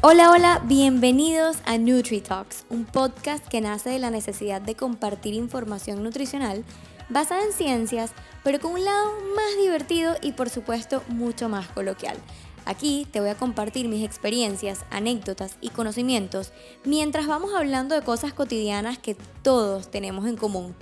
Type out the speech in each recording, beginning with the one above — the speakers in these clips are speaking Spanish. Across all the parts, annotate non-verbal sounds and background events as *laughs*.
Hola, hola, bienvenidos a NutriTalks, un podcast que nace de la necesidad de compartir información nutricional basada en ciencias, pero con un lado más divertido y por supuesto mucho más coloquial. Aquí te voy a compartir mis experiencias, anécdotas y conocimientos mientras vamos hablando de cosas cotidianas que todos tenemos en común.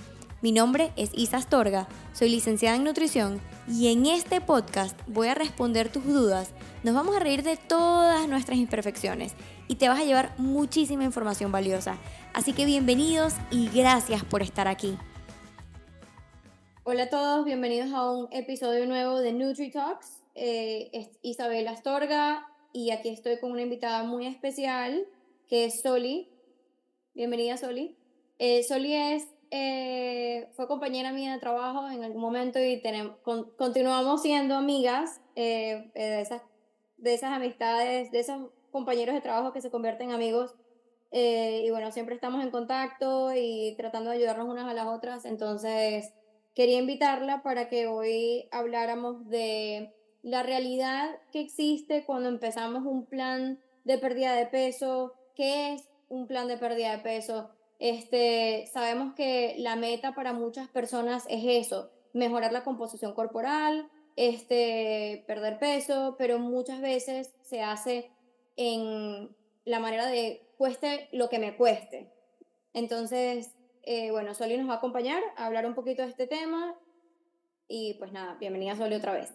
Mi nombre es Isa Astorga, soy licenciada en nutrición y en este podcast voy a responder tus dudas, nos vamos a reír de todas nuestras imperfecciones y te vas a llevar muchísima información valiosa. Así que bienvenidos y gracias por estar aquí. Hola a todos, bienvenidos a un episodio nuevo de Nutri Talks. Eh, es Isabel Astorga y aquí estoy con una invitada muy especial que es Soli. Bienvenida Soli. Eh, Soli es eh, fue compañera mía de trabajo en algún momento y tenemos, continuamos siendo amigas eh, eh, de, esas, de esas amistades, de esos compañeros de trabajo que se convierten en amigos. y bueno, siempre estamos en contacto y tratando de ayudarnos unas a las otras. Entonces, quería invitarla para que hoy habláramos de la realidad que existe cuando empezamos un plan de pérdida de peso, qué es un plan de pérdida de peso, este, sabemos que la meta para muchas personas es eso, mejorar la composición corporal, este, perder peso, pero muchas veces se hace en la manera de cueste lo que me cueste. Entonces, eh, bueno, Soli nos va a acompañar a hablar un poquito de este tema y pues nada, bienvenida Soli otra vez.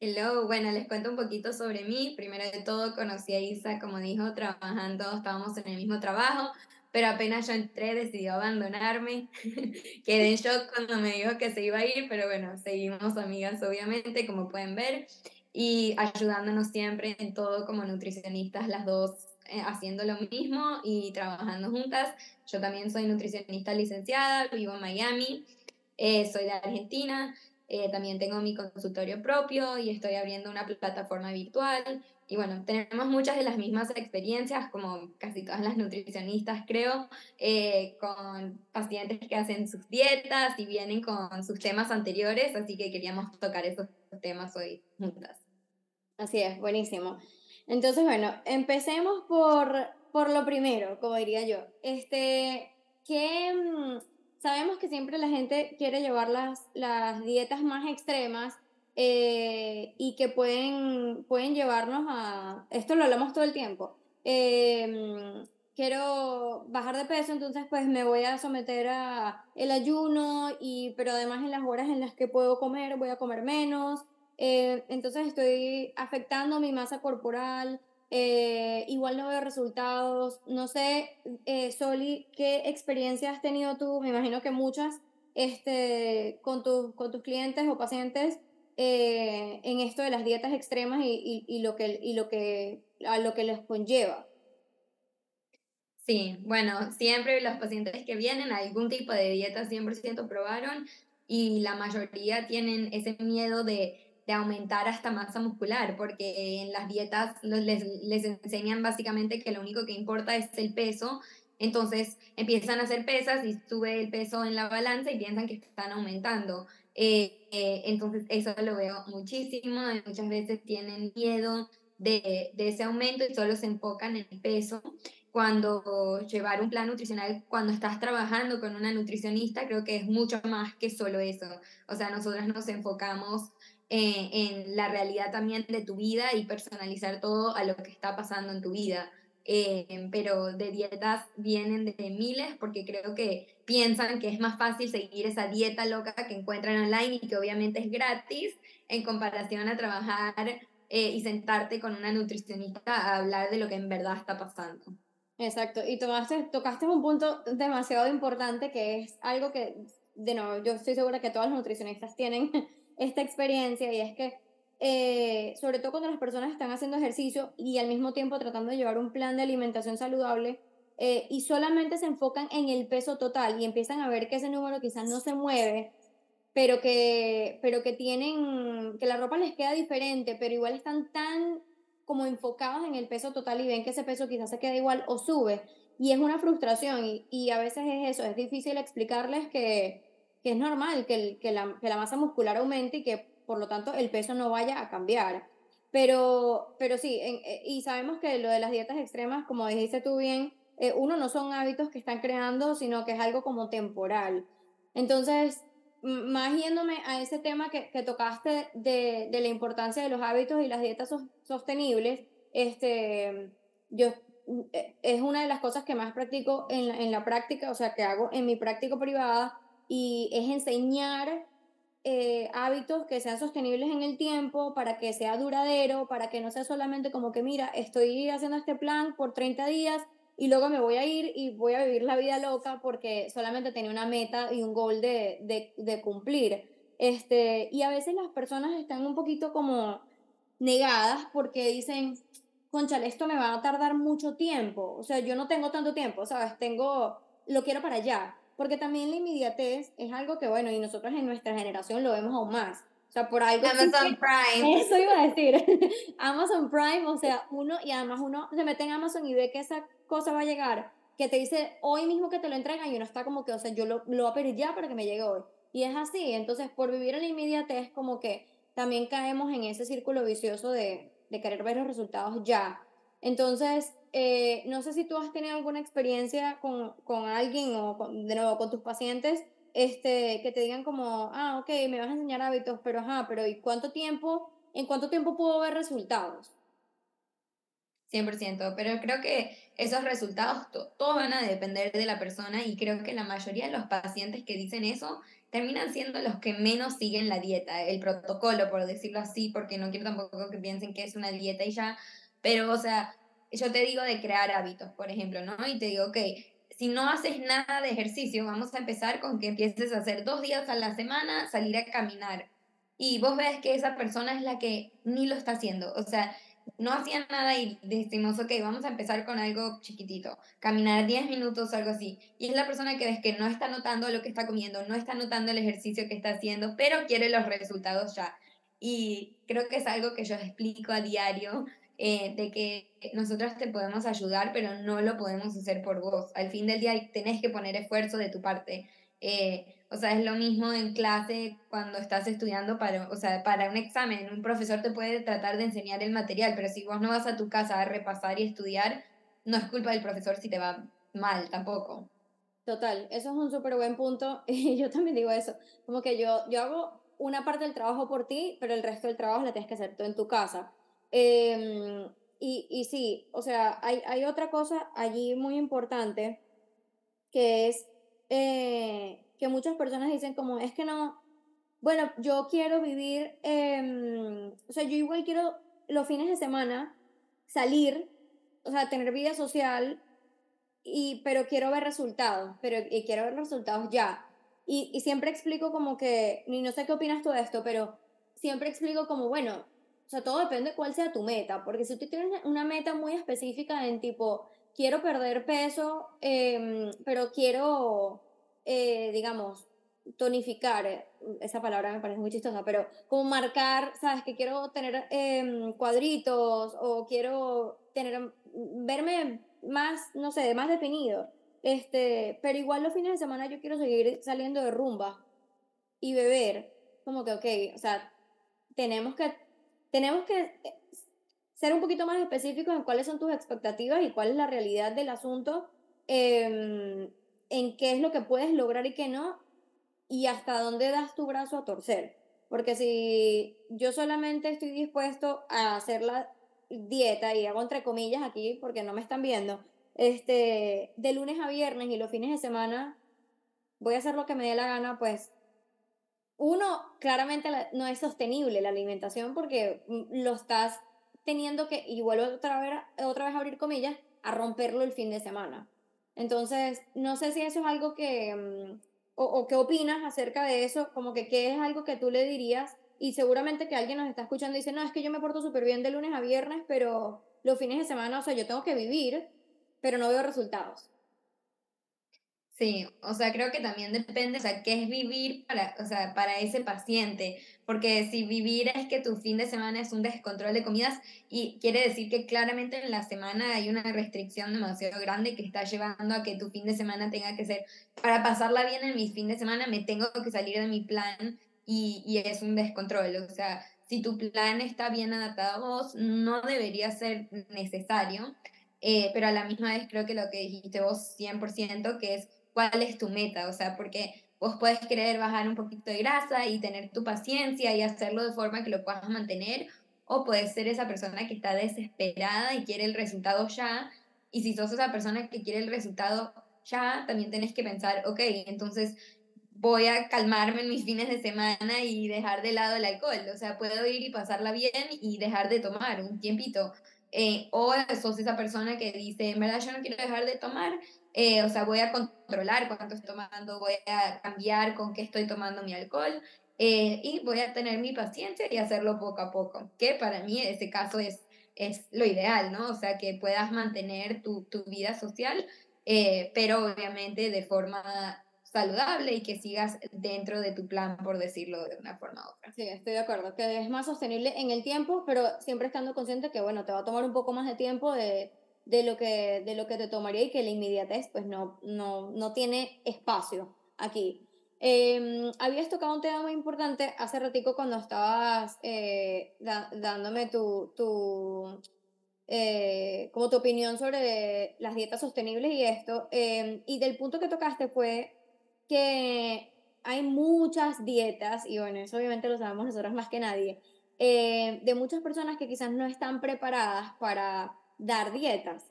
Hello, bueno, les cuento un poquito sobre mí. Primero de todo, conocí a Isa, como dijo, trabajando, estábamos en el mismo trabajo, pero apenas yo entré decidió abandonarme. *laughs* Quedé en shock cuando me dijo que se iba a ir, pero bueno, seguimos amigas obviamente, como pueden ver, y ayudándonos siempre en todo como nutricionistas, las dos eh, haciendo lo mismo y trabajando juntas. Yo también soy nutricionista licenciada, vivo en Miami, eh, soy de Argentina, eh, también tengo mi consultorio propio y estoy abriendo una plataforma virtual y bueno, tenemos muchas de las mismas experiencias, como casi todas las nutricionistas, creo, eh, con pacientes que hacen sus dietas y vienen con sus temas anteriores, así que queríamos tocar esos temas hoy juntas. Así es, buenísimo. Entonces, bueno, empecemos por, por lo primero, como diría yo. Este, que mm, sabemos que siempre la gente quiere llevar las, las dietas más extremas eh, y que pueden, pueden llevarnos a, esto lo hablamos todo el tiempo, em, quiero bajar de peso, entonces pues me voy a someter a el ayuno, y, pero además en las horas en las que puedo comer voy a comer menos, eh, entonces estoy afectando mi masa corporal, eh, igual no veo resultados, no sé, Soli, ¿qué experiencia has tenido tú? Me imagino que muchas este, con, con tus clientes o pacientes eh, en esto de las dietas extremas y, y, lo que, y lo que, a lo que les conlleva. Sí, bueno, siempre los pacientes que vienen a algún tipo de dieta 100% probaron y la mayoría tienen ese miedo de, de aumentar hasta masa muscular, porque en las dietas les, les enseñan básicamente que lo único que importa es el peso entonces empiezan a hacer pesas y sube el peso en la balanza y piensan que están aumentando. Eh, eh, entonces, eso lo veo muchísimo. Muchas veces tienen miedo de, de, ese aumento y solo se enfocan en el peso. Cuando llevar un plan nutricional, cuando estás trabajando con una nutricionista, creo que es mucho más que solo eso. O sea, nosotras nos enfocamos eh, en la realidad también de tu vida y personalizar todo a lo que está pasando en tu vida. Eh, pero de dietas vienen de miles porque creo que piensan que es más fácil seguir esa dieta loca que encuentran online y que obviamente es gratis en comparación a trabajar eh, y sentarte con una nutricionista a hablar de lo que en verdad está pasando. Exacto, y tomaste, tocaste un punto demasiado importante que es algo que, de nuevo, yo estoy segura que todas las nutricionistas tienen *laughs* esta experiencia y es que eh, sobre todo cuando las personas están haciendo ejercicio y al mismo tiempo tratando de llevar un plan de alimentación saludable eh, y solamente se enfocan en el peso total y empiezan a ver que ese número quizás no se mueve, pero que, pero que tienen, que la ropa les queda diferente, pero igual están tan como enfocados en el peso total y ven que ese peso quizás se queda igual o sube. Y es una frustración y, y a veces es eso, es difícil explicarles que, que es normal que, que, la, que la masa muscular aumente y que por lo tanto el peso no vaya a cambiar. Pero, pero sí, eh, y sabemos que lo de las dietas extremas, como dijiste tú bien, eh, uno no son hábitos que están creando, sino que es algo como temporal. Entonces, más yéndome a ese tema que, que tocaste de, de, la importancia de los hábitos y las dietas sostenibles, este, yo, eh, es una de las cosas que más practico en la, en la práctica, o sea, que hago en mi práctica privada, y es enseñar eh, hábitos que sean sostenibles en el tiempo, para que sea duradero, para que no sea solamente como que, mira, estoy haciendo este plan por 30 días y luego me voy a ir y voy a vivir la vida loca porque solamente tenía una meta y un goal de, de, de cumplir. Este, y a veces las personas están un poquito como negadas porque dicen, conchale, esto me va a tardar mucho tiempo. O sea, yo no tengo tanto tiempo, ¿sabes? Tengo, lo quiero para allá. Porque también la inmediatez es algo que, bueno, y nosotros en nuestra generación lo vemos aún más. O sea, por algo. Amazon Prime. Eso iba a decir. *laughs* Amazon Prime, o sea, uno, y además uno se mete en Amazon y ve que esa cosa va a llegar, que te dice hoy mismo que te lo entregan y uno está como que, o sea, yo lo, lo voy a pedir ya para que me llegue hoy. Y es así, entonces por vivir en la inmediatez como que también caemos en ese círculo vicioso de, de querer ver los resultados ya. Entonces, eh, no sé si tú has tenido alguna experiencia con, con alguien o de nuevo con tus pacientes este, que te digan como, ah, ok, me vas a enseñar hábitos, pero ajá, pero ¿y cuánto tiempo, en cuánto tiempo puedo ver resultados? 100%, pero creo que esos resultados todos van a depender de la persona y creo que la mayoría de los pacientes que dicen eso terminan siendo los que menos siguen la dieta, el protocolo, por decirlo así, porque no quiero tampoco que piensen que es una dieta y ya, pero o sea, yo te digo de crear hábitos, por ejemplo, ¿no? Y te digo, ok, si no haces nada de ejercicio, vamos a empezar con que empieces a hacer dos días a la semana, salir a caminar. Y vos ves que esa persona es la que ni lo está haciendo. O sea, no hacía nada y decimos, ok, vamos a empezar con algo chiquitito, caminar 10 minutos, algo así. Y es la persona que ves que no está notando lo que está comiendo, no está notando el ejercicio que está haciendo, pero quiere los resultados ya. Y creo que es algo que yo explico a diario, eh, de que nosotros te podemos ayudar, pero no lo podemos hacer por vos. Al fin del día tenés que poner esfuerzo de tu parte. Eh, o sea, es lo mismo en clase cuando estás estudiando para, o sea, para un examen. Un profesor te puede tratar de enseñar el material, pero si vos no vas a tu casa a repasar y estudiar, no es culpa del profesor si te va mal tampoco. Total, eso es un súper buen punto *laughs* y yo también digo eso, como que yo, yo hago una parte del trabajo por ti, pero el resto del trabajo lo tienes que hacer tú en tu casa. Em, y, y sí, o sea, hay, hay otra cosa allí muy importante que es eh, que muchas personas dicen como, es que no, bueno, yo quiero vivir, eh, o sea, yo igual quiero los fines de semana salir, o sea, tener vida social, y, pero quiero ver resultados, pero y quiero ver resultados ya. Y, y siempre explico como que, ni no sé qué opinas tú de esto, pero siempre explico como, bueno, o sea, todo depende de cuál sea tu meta, porque si tú tienes una meta muy específica en tipo, quiero perder peso, eh, pero quiero eh, digamos, tonificar, eh, esa palabra me parece muy chistosa, pero como marcar, ¿sabes? Que quiero tener em, cuadritos o quiero tener, verme más, no sé, más definido. Este, pero igual los fines de semana yo quiero seguir saliendo de rumba y beber. Como que, ok, o sea, tenemos que, tenemos que eh, ser un poquito más específicos en cuáles son tus expectativas y cuál es la realidad del asunto. Eh, en qué es lo que puedes lograr y qué no, y hasta dónde das tu brazo a torcer. Porque si yo solamente estoy dispuesto a hacer la dieta, y hago entre comillas aquí porque no me están viendo, este, de lunes a viernes y los fines de semana voy a hacer lo que me dé la gana, pues uno, claramente no es sostenible la alimentación porque mm, lo estás teniendo que, y vuelvo otra vez, a abrir comillas, a romperlo el fin de semana. Entonces, no sé si eso es algo que, mm, o, qué opinas acerca de eso, como que qué es algo que tú le dirías y seguramente que alguien nos está escuchando y dice, no, es que yo me porto súper bien de lunes a viernes, pero los fines de semana, o sea, yo tengo que vivir, pero no veo resultados. Sí, o sea, creo que también depende, o sea, qué es vivir para, o sea, para ese paciente, porque si vivir es que tu fin de semana es un descontrol de comidas y quiere decir que claramente en la semana hay una restricción demasiado grande que está llevando a que tu fin de semana tenga que ser, para pasarla bien en mi fin de semana me tengo que salir de mi plan y, y es un descontrol, o sea, si tu plan está bien adaptado a vos, no debería ser necesario, eh, pero a la misma vez creo que lo que dijiste vos 100%, que es cuál es tu meta, o sea, porque vos puedes querer bajar un poquito de grasa y tener tu paciencia y hacerlo de forma que lo puedas mantener, o puedes ser esa persona que está desesperada y quiere el resultado ya, y si sos esa persona que quiere el resultado ya, también tenés que pensar, ok, entonces voy a calmarme en mis fines de semana y dejar de lado el alcohol. O sea, puedo ir y pasarla bien y dejar de tomar un tiempito. Eh, o sos esa persona que dice, en verdad yo no quiero dejar de tomar, eh, o sea, voy a controlar cuánto estoy tomando, voy a cambiar con qué estoy tomando mi alcohol eh, y voy a tener mi paciencia y hacerlo poco a poco, que para mí ese caso es, es lo ideal, ¿no? O sea, que puedas mantener tu, tu vida social, pero obviamente de forma saludable y que sigas dentro de tu plan, por decirlo de una forma u otra. Sí, estoy de acuerdo, que es más sostenible en el tiempo, pero siempre estando consciente que, bueno, te va a tomar un poco más de tiempo de, de, lo, que, de lo que te tomaría y que la inmediatez, pues, no, no, no tiene espacio aquí. Eh, habías tocado un tema muy importante hace ratico cuando estabas eh, dándome tu, tu eh, como tu opinión sobre las dietas sostenibles y esto. Em, y del punto que tocaste fue que hay muchas dietas, y bueno, eso obviamente lo sabemos nosotros más que nadie, eh, de muchas personas que quizás no están preparadas para dar dietas.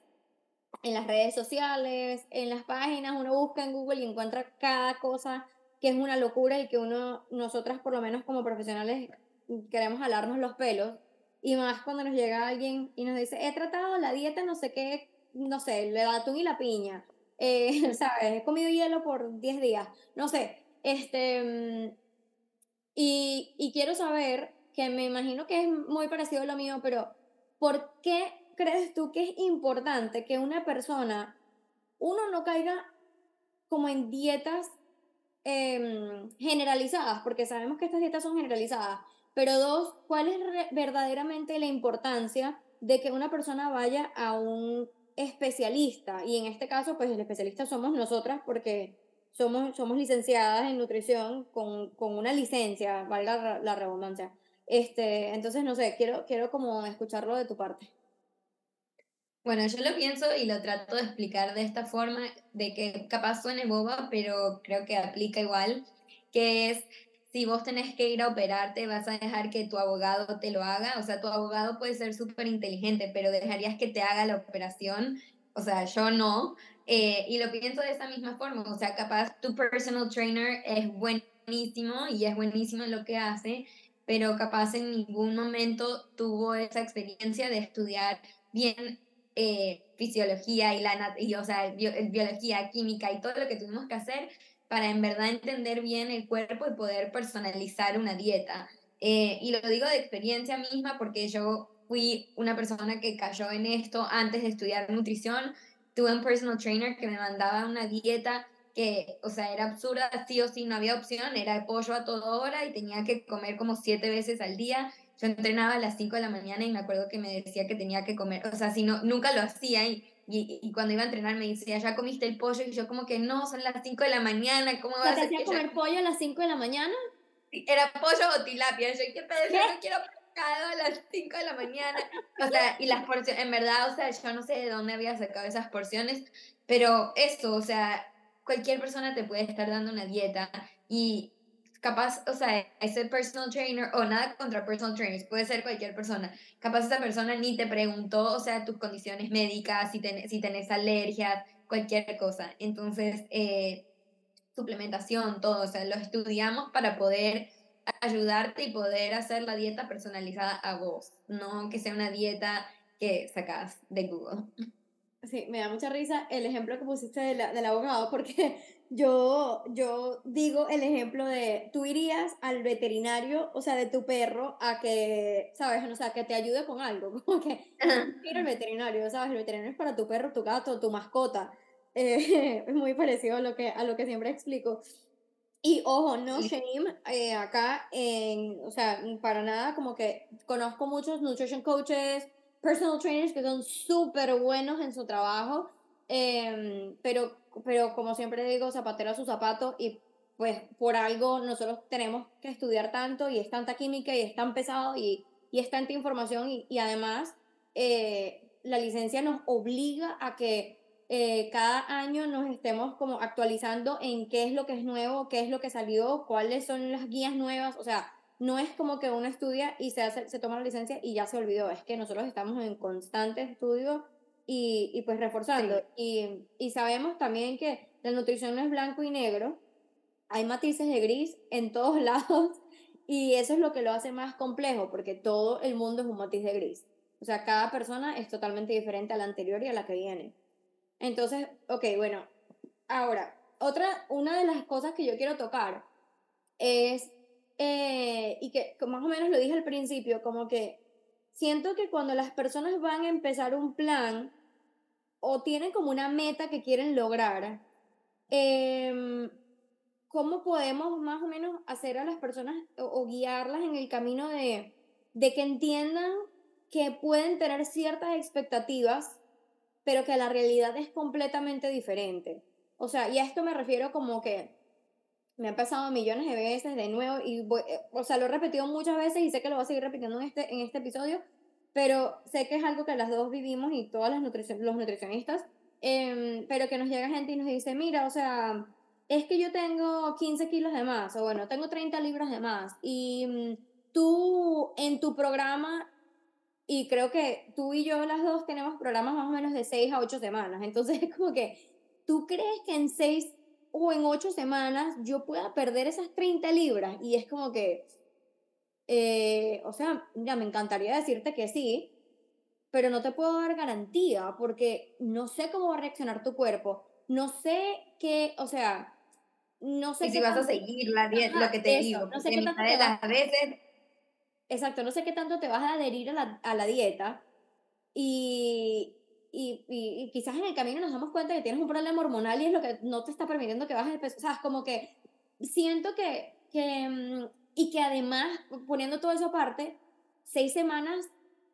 En las redes sociales, en las páginas, uno busca en Google y encuentra cada cosa que es una locura y que uno, nosotras por lo menos como profesionales, queremos jalarnos los pelos. Y más cuando nos llega alguien y nos dice, he tratado la dieta no sé qué, no sé, el atún y la piña eh, *laughs* ¿sabes? He comido hielo por 10 días, no sé, este, mm, y, y quiero saber, que me imagino que es muy parecido a lo mío, pero ¿por qué crees tú que es importante que una persona, uno no caiga como en dietas em, generalizadas, porque sabemos que estas dietas son generalizadas, pero dos, ¿cuál es verdaderamente la importancia de que una persona vaya a un especialista, y en este caso, pues el especialista somos nosotras porque somos, somos licenciadas en nutrición con, con una licencia, valga la, redundancia. Este, entonces, no sé, quiero, quiero como escucharlo de tu parte. Bueno, yo lo pienso y lo trato de explicar de esta forma, de que capaz suene boba, pero creo que aplica igual, que es si vos tenés que ir a operarte, vas a dejar que tu abogado te lo haga. O sea, tu abogado puede ser súper inteligente, pero dejarías que te haga la operación. O sea, yo no. Eh, y lo pienso de esa misma forma. O sea, capaz tu personal trainer es buenísimo y es buenísimo en lo que hace, pero capaz en ningún momento tuvo esa experiencia de estudiar bien eh, fisiología y la y, o sea, biología, química y todo lo que tuvimos que hacer para en verdad entender bien el cuerpo y poder personalizar una dieta. Eh, y lo digo de experiencia misma porque yo fui una persona que cayó en esto antes de estudiar nutrición. Tuve un personal trainer que me mandaba una dieta que, o sea, era absurda, sí o sí, no había opción, era pollo a toda hora y tenía que comer como siete veces al día. Yo entrenaba a las cinco de la mañana y me acuerdo que me decía que tenía que comer, o sea, si no, nunca lo hacía y y, y, cuando iba a entrenar me decía, ¿ya comiste el pollo? Y yo como que no, son las 5 de la mañana, ¿cómo vas a hacía comer pollo a las 5 de la mañana? Era pollo o tilapia, yo ¿qué pedo? Yo no quiero pescado a las 5 de la mañana. O sea, y las porciones, en verdad, o sea, yo no sé de dónde había sacado esas porciones, pero eso, o sea, cualquier persona te puede estar dando una dieta y capaz, o sea, ese personal trainer, o nada contra personal trainers, puede ser cualquier persona, capaz esa persona ni te preguntó, o sea, tus condiciones médicas, si, ten, si tenés alergias, cualquier cosa. Entonces, eh, suplementación, todo, o sea, lo estudiamos para poder ayudarte y poder hacer la dieta personalizada a vos, no que sea una dieta que sacas de Google. Sí, me da mucha risa el ejemplo que pusiste de la, del abogado, porque yo, yo digo el ejemplo de, tú irías al veterinario, o sea, de tu perro, a que, ¿sabes? O sea, que te ayude con algo, *laughs* como que ir al veterinario, ¿sabes? El veterinario es para tu perro, tu gato, tu mascota. Eh, *laughs* es muy parecido a lo, que, a lo que siempre explico. Y ojo, no shame, eh, acá, en, o sea, para nada, como que conozco muchos nutrition coaches, personal trainers que son súper buenos en su trabajo, em, pero pero como siempre digo, zapatero a su zapato y pues por algo nosotros tenemos que estudiar tanto y es tanta química y es tan pesado y, y es tanta información y, y además eh, la licencia nos obliga a que eh, cada año nos estemos como actualizando en qué es lo que es nuevo, qué es lo que salió, cuáles son las guías nuevas, o sea, no es como que uno estudia y se, hace, se toma la licencia y ya se olvidó, es que nosotros estamos en constante estudio y, y pues reforzando. Y, y sabemos también que la nutrición no es blanco y negro, hay matices de gris en todos *laughs* lados y eso es lo que lo hace más complejo porque todo el mundo es un matiz de gris. O sea, cada persona es totalmente diferente a la anterior y a la que viene. Entonces, ok, bueno, ahora, otra, una de las cosas que yo quiero tocar es, eh, y que más o menos lo dije al principio, como que siento que cuando las personas van a empezar un plan o tienen como una meta que quieren lograr, eh, ¿cómo podemos más o menos hacer a las personas o, guiarlas en el camino de, de que entiendan que pueden tener ciertas expectativas pero que la realidad es completamente diferente. O sea, y a esto me refiero como que me ha pasado millones de veces de nuevo y eh, o sea, lo he repetido muchas veces y sé que lo voy a seguir repitiendo en este, en este episodio, pero sé que es algo que las dos vivimos y todas las nutricion los nutricionistas, eh, pero que nos llega gente y nos dice, mira, o sea, es que yo tengo 15 kilos de más, o bueno, tengo 30 libras de más, y mm, tú en tu programa y creo que tú y yo las dos tenemos programas más o menos de 6 a 8 semanas. Entonces es como que, ¿tú crees que en 6 o en 8 semanas yo pueda perder esas 30 libras? Y es como que, eh, o sea, ya me encantaría decirte que sí, pero no te puedo dar garantía porque no sé cómo va a reaccionar tu cuerpo. No sé qué, o sea, no sé y si vas a seguir la dieta, lo que te digo. No sé qué tanto de las veces exacto, no sé qué tanto te vas a adherir a la, a la dieta y, y, y, quizás en el camino nos damos cuenta que tienes un problema hormonal y es lo que no te está permitiendo que bajes de peso. O sea, es como que siento que, que, mm, y que además, poniendo todo eso aparte, seis semanas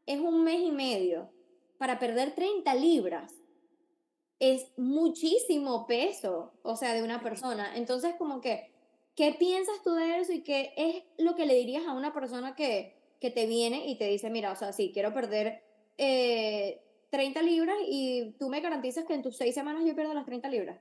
es un mes y medio para perder 30 libras. Es muchísimo peso, o sea, de una persona. Entonces, como que ¿Qué piensas tú de eso y qué es lo que le dirías a una persona que, que te viene y te dice, mira, o sea, sí, quiero perder 30 eh, libras y tú me garantizas que en tus seis semanas yo pierdo las 30 libras?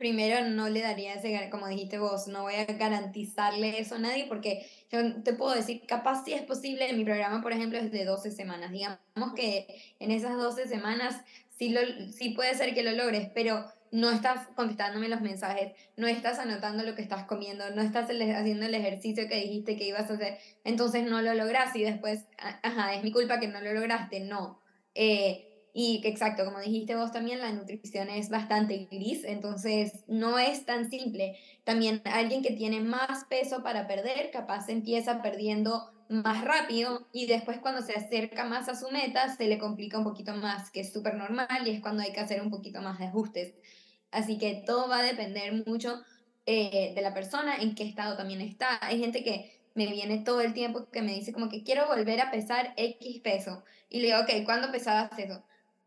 Primero, no le daría ese, como dijiste vos, no voy a garantizarle eso a nadie porque yo te puedo decir, capaz si es posible, mi programa, por ejemplo, es de 12 semanas. Digamos que en esas 12 semanas sí, lo, sí puede ser que lo logres, pero no estás contestándome los mensajes, no estás anotando lo que estás comiendo, no estás haciendo el ejercicio que dijiste que ibas a hacer, entonces no lo logras y después, ajá, es mi culpa que no lo lograste, no. Eh, y exacto, como dijiste vos también, la nutrición es bastante gris, entonces no es tan simple. También alguien que tiene más peso para perder, capaz empieza perdiendo más rápido y después cuando se acerca más a su meta se le complica un poquito más, que es súper normal y es cuando hay que hacer un poquito más de ajustes. Así que todo va a depender mucho eh, de la persona, en qué estado también está. Hay gente que me viene todo el tiempo que me dice como que quiero volver a pesar X peso. Y le digo, ok, ¿cuándo pesabas eso?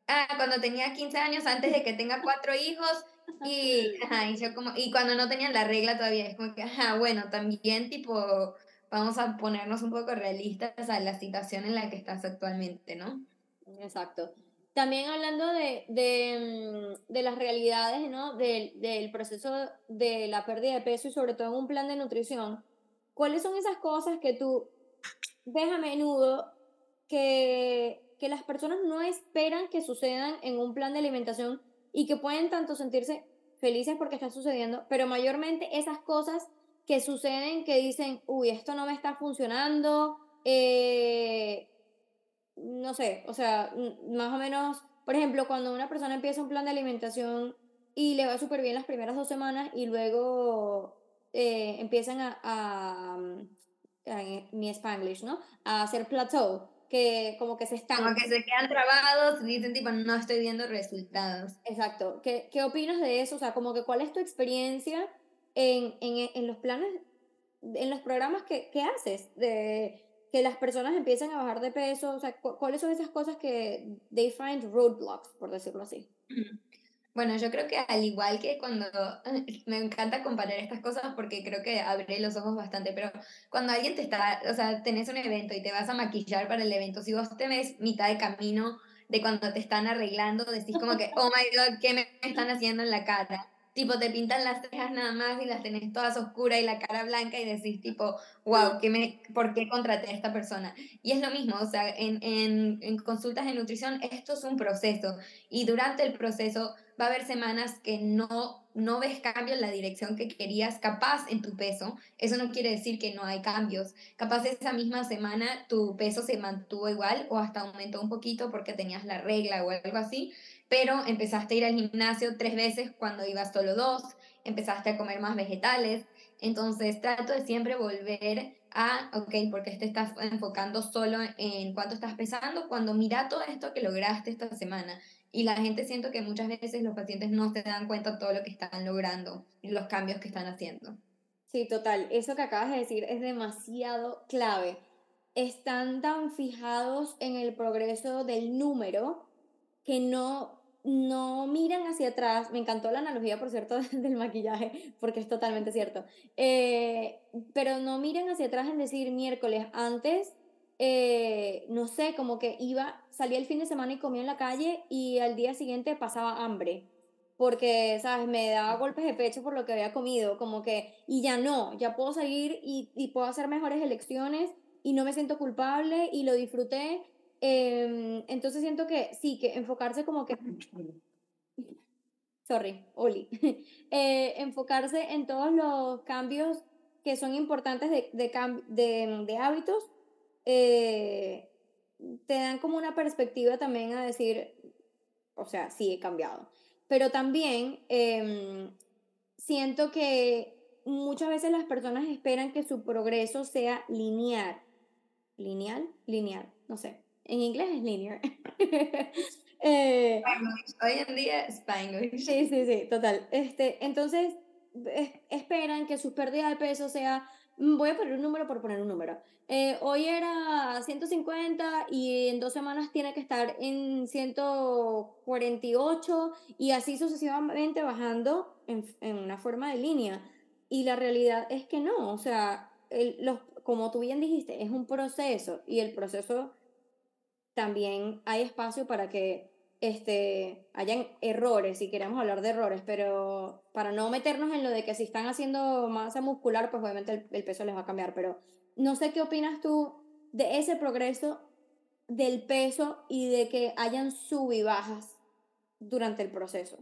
Ah, cuando tenía 15 años, antes de que tenga cuatro hijos. Y, y, yo como, y cuando no tenía la regla todavía, es como que, ajá, bueno, también tipo, vamos a ponernos un poco realistas a la situación en la que estás actualmente, ¿no? Exacto. También hablando de, de, mm, de las realidades, ¿no? Del, del, proceso de la pérdida de peso y sobre todo en un plan de nutrición, ¿cuáles son esas cosas que tú ves a menudo que, que las personas no esperan que sucedan en un plan de alimentación y que pueden tanto sentirse felices porque está sucediendo, pero mayormente esas cosas que suceden que dicen, uy, esto no me está funcionando, eh, no sé, o sea, más o menos, por ejemplo, cuando una persona empieza un plan de alimentación y le va súper bien las primeras dos semanas y luego eh, empiezan a, a, mi spanglish, ¿no? A hacer plateau, que como que se están... Como que se quedan trabados y dicen tipo, no estoy viendo resultados. Exacto. ¿Qué, ¿Qué opinas de eso? O sea, como que cuál es tu experiencia en, en, en los planes, en los programas que, que haces de que las personas empiecen a bajar de peso? O sea, ¿cuáles son esas cosas que they find roadblocks, por decirlo así? Bueno, yo creo que al igual que cuando me encanta comparar estas cosas porque creo que abre los ojos bastante, pero cuando alguien te está, o sea, tenés un evento y te vas a maquillar para el evento, si vos te ves mitad de camino de cuando te están arreglando, decís como que, oh my god, ¿qué me están haciendo en la cara? Tipo, te pintan las cejas nada más y las tenés todas oscuras y la cara blanca y decís tipo, wow, ¿qué me, ¿por qué contraté a esta persona? Y es lo mismo, o sea, en, en, en consultas de nutrición esto es un proceso y durante el proceso va a haber semanas que no, no ves cambio en la dirección que querías, capaz en tu peso. Eso no quiere decir que no hay cambios. Capaz esa misma semana tu peso se mantuvo igual o hasta aumentó un poquito porque tenías la regla o algo así, pero empezaste a ir al gimnasio tres veces cuando ibas solo dos, empezaste a comer más vegetales. Entonces trato de siempre volver a, ok, porque te estás enfocando solo en cuánto estás pesando, cuando mira todo esto que lograste esta semana y la gente siento que muchas veces los pacientes no se dan cuenta de todo lo que están logrando y los cambios que están haciendo. Sí, total. Eso que acabas de decir es demasiado clave. Están tan fijados en el progreso del número que no, no miran hacia atrás. Me encantó la analogía, por cierto, *laughs* del maquillaje, porque es totalmente cierto. Eh, pero no miran hacia atrás en decir miércoles, antes eh, no sé, como que iba, salía el fin de semana y comía en la calle y al día siguiente pasaba hambre, porque, ¿sabes? Me daba golpes de pecho por lo que había comido, como que, y ya no, ya puedo seguir y, y puedo hacer mejores elecciones y no me siento culpable y lo disfruté. Em, entonces siento que sí, que enfocarse como que... Sorry, Oli. *laughs* eh, enfocarse en todos los cambios que son importantes de, de, de, de hábitos eh, te dan como una perspectiva también a decir, o sea, sí he cambiado. Pero también em, siento que muchas veces las personas esperan que su progreso sea lineal. ¿Lineal? Lineal, no sé. En inglés es linear. *laughs* eh, Hoy en día es Spanglish. Sí, sí, sí, total. Este, entonces, esperan que su pérdida de peso sea Mm, voy a poner un número por poner un número. Eh, hoy era 150 y en dos semanas tiene que estar en 148 y así sucesivamente bajando en, en una forma de línea. Y la realidad es que no, o sea, el, los, como tú bien dijiste, es un proceso y el proceso también hay espacio para que este, hayan errores, si queremos hablar de errores, pero para no meternos en lo de que si están haciendo masa muscular, pues obviamente el, peso les va a cambiar, pero no sé qué opinas tú de ese progreso del peso y de que hayan sub y bajas durante el proceso.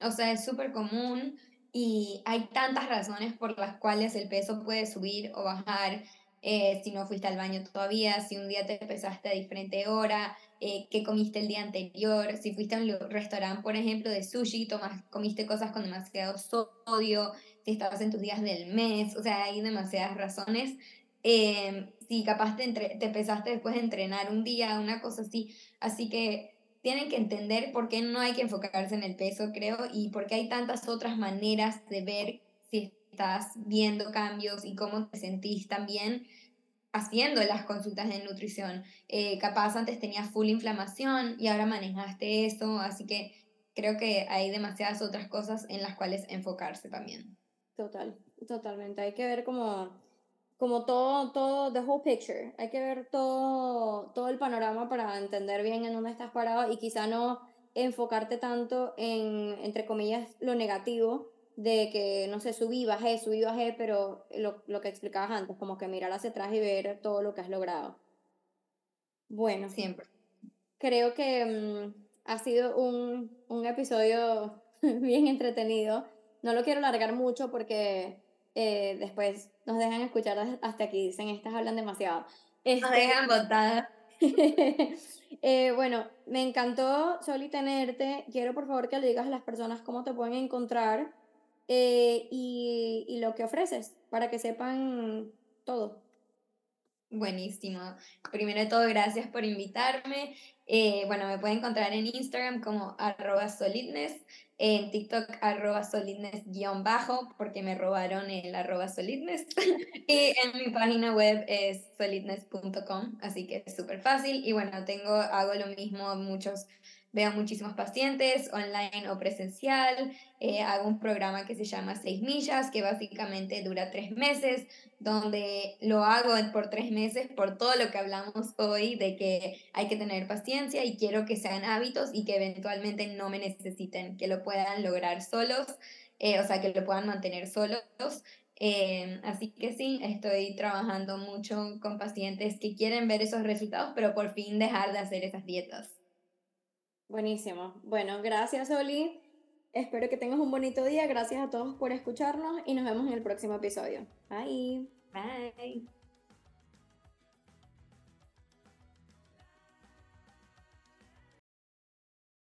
O sea, es súper común y hay tantas razones por las cuales el peso puede subir o bajar. Eh, si no fuiste al baño todavía, si un día te pesaste a diferente hora, eh, qué comiste el día anterior, si fuiste a un restaurante, por ejemplo, de sushi, tomas, comiste cosas con demasiado sodio, si estabas en tus días del mes, o sea, hay demasiadas razones. Em, si capaz te, entre, te empezaste después de entrenar un día, una cosa así. Así que tienen que entender por qué no hay que enfocarse en el peso, creo, y por qué hay tantas otras maneras de ver si estás viendo cambios y cómo te sentís también haciendo las consultas de nutrición. Eh, capaz antes tenías full inflamación y ahora manejaste eso, así que creo que hay demasiadas otras cosas en las cuales enfocarse también. Total, totalmente. Hay que ver como, como todo, todo, the whole picture. Hay que ver todo, todo el panorama para entender bien en dónde estás parado y quizá no enfocarte tanto en, entre comillas, lo negativo, de que, no sé, subí, bajé, subí, bajé, pero lo, lo que explicabas antes, como que mirar hacia atrás y ver todo lo que has logrado. Bueno, siempre. Creo que mm, ha sido un, un, episodio *laughs* bien entretenido. No lo quiero alargar mucho porque eh, después nos dejan escuchar hasta aquí. Dicen, estas hablan demasiado. Este, nos dejan botar. *laughs* eh, bueno, me encantó, Soli, tenerte. Quiero, por favor, que le digas a las personas cómo te pueden encontrar eh, y, y lo que ofreces para que sepan todo. Buenísimo. Primero de todo, gracias por invitarme. Eh, bueno, me pueden encontrar en Instagram como arroba solidness, en TikTok arroba solidness-bajo, porque me robaron el arroba solidness. *laughs* y en mi página web es solidness.com, así que es súper fácil. Y bueno, tengo, hago lo mismo, muchos veo muchísimos pacientes, online o presencial. Eh, hago un programa que se llama Seis Millas, que básicamente dura tres meses, donde lo hago por tres meses por todo lo que hablamos hoy, de que hay que tener paciencia y quiero que sean hábitos y que eventualmente no me necesiten, que lo puedan lograr solos, eh, o sea, que lo puedan mantener solos. Eh, así que sí, estoy trabajando mucho con pacientes que quieren ver esos resultados, pero por fin dejar de hacer esas dietas. Buenísimo. Bueno, gracias Oli. Espero que tengas un bonito día. Gracias a todos por escucharnos y nos vemos en el próximo episodio. Bye. Bye.